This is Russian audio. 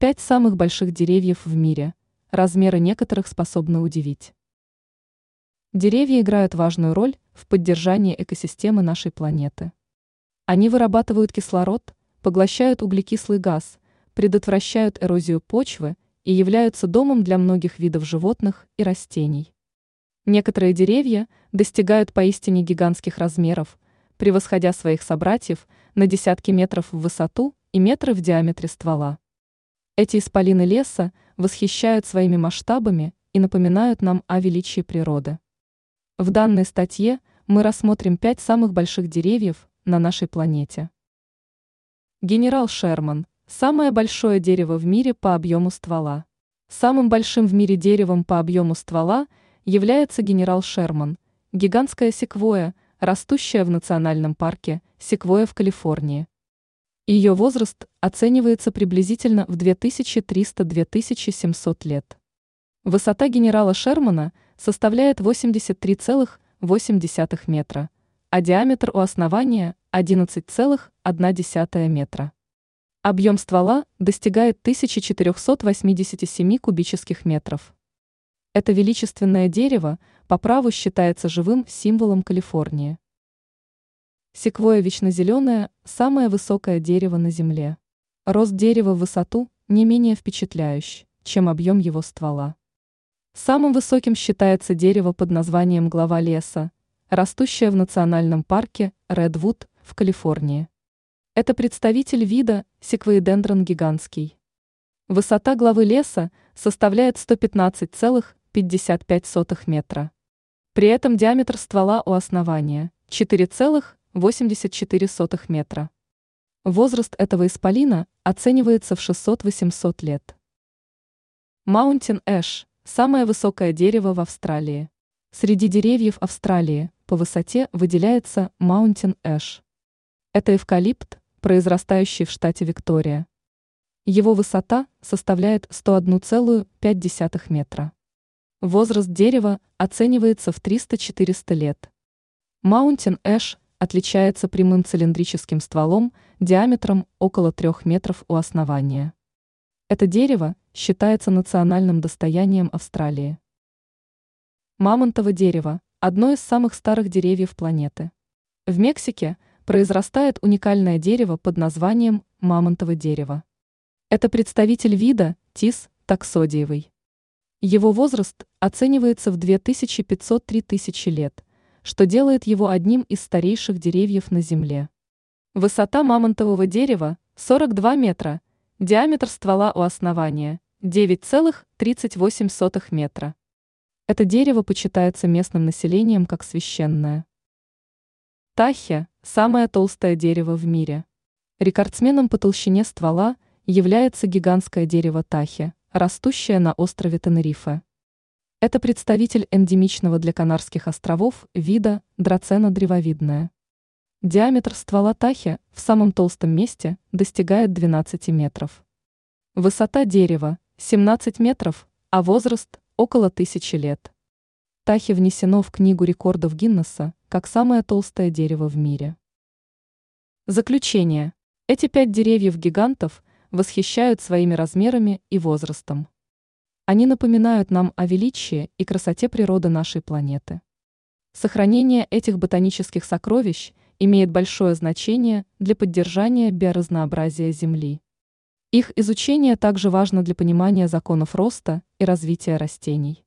Пять самых больших деревьев в мире. Размеры некоторых способны удивить. Деревья играют важную роль в поддержании экосистемы нашей планеты. Они вырабатывают кислород, поглощают углекислый газ, предотвращают эрозию почвы и являются домом для многих видов животных и растений. Некоторые деревья достигают поистине гигантских размеров, превосходя своих собратьев на десятки метров в высоту и метры в диаметре ствола. Эти исполины леса восхищают своими масштабами и напоминают нам о величии природы. В данной статье мы рассмотрим пять самых больших деревьев на нашей планете. Генерал Шерман – самое большое дерево в мире по объему ствола. Самым большим в мире деревом по объему ствола является генерал Шерман, гигантская секвоя, растущая в национальном парке Секвоя в Калифорнии. Ее возраст оценивается приблизительно в 2300-2700 лет. Высота генерала Шермана – составляет 83,8 метра, а диаметр у основания 11,1 метра. Объем ствола достигает 1487 кубических метров. Это величественное дерево по праву считается живым символом Калифорнии. Секвоя вечнозеленая – самое высокое дерево на Земле. Рост дерева в высоту не менее впечатляющий, чем объем его ствола. Самым высоким считается дерево под названием глава леса, растущее в национальном парке Редвуд в Калифорнии. Это представитель вида секвоидендрон гигантский. Высота главы леса составляет 115,55 метра. При этом диаметр ствола у основания 4,84 метра. Возраст этого исполина оценивается в 600-800 лет. Маунтин Эш Самое высокое дерево в Австралии. Среди деревьев Австралии по высоте выделяется Mountain Ash. Это эвкалипт, произрастающий в штате Виктория. Его высота составляет 101,5 метра. Возраст дерева оценивается в 300-400 лет. Mountain Ash отличается прямым цилиндрическим стволом диаметром около 3 метров у основания. Это дерево считается национальным достоянием Австралии. Мамонтово дерево – одно из самых старых деревьев планеты. В Мексике произрастает уникальное дерево под названием мамонтово дерево. Это представитель вида тис таксодиевый. Его возраст оценивается в 2500-3000 лет, что делает его одним из старейших деревьев на Земле. Высота мамонтового дерева – 42 метра – Диаметр ствола у основания 9,38 метра. Это дерево почитается местным населением как священное. Тахе – самое толстое дерево в мире. Рекордсменом по толщине ствола является гигантское дерево Тахе, растущее на острове Тенерифе. Это представитель эндемичного для Канарских островов вида драцена древовидная. Диаметр ствола тахи в самом толстом месте достигает 12 метров. Высота дерева – 17 метров, а возраст – около тысячи лет. Тахи внесено в Книгу рекордов Гиннесса как самое толстое дерево в мире. Заключение. Эти пять деревьев-гигантов восхищают своими размерами и возрастом. Они напоминают нам о величии и красоте природы нашей планеты. Сохранение этих ботанических сокровищ – имеет большое значение для поддержания биоразнообразия Земли. Их изучение также важно для понимания законов роста и развития растений.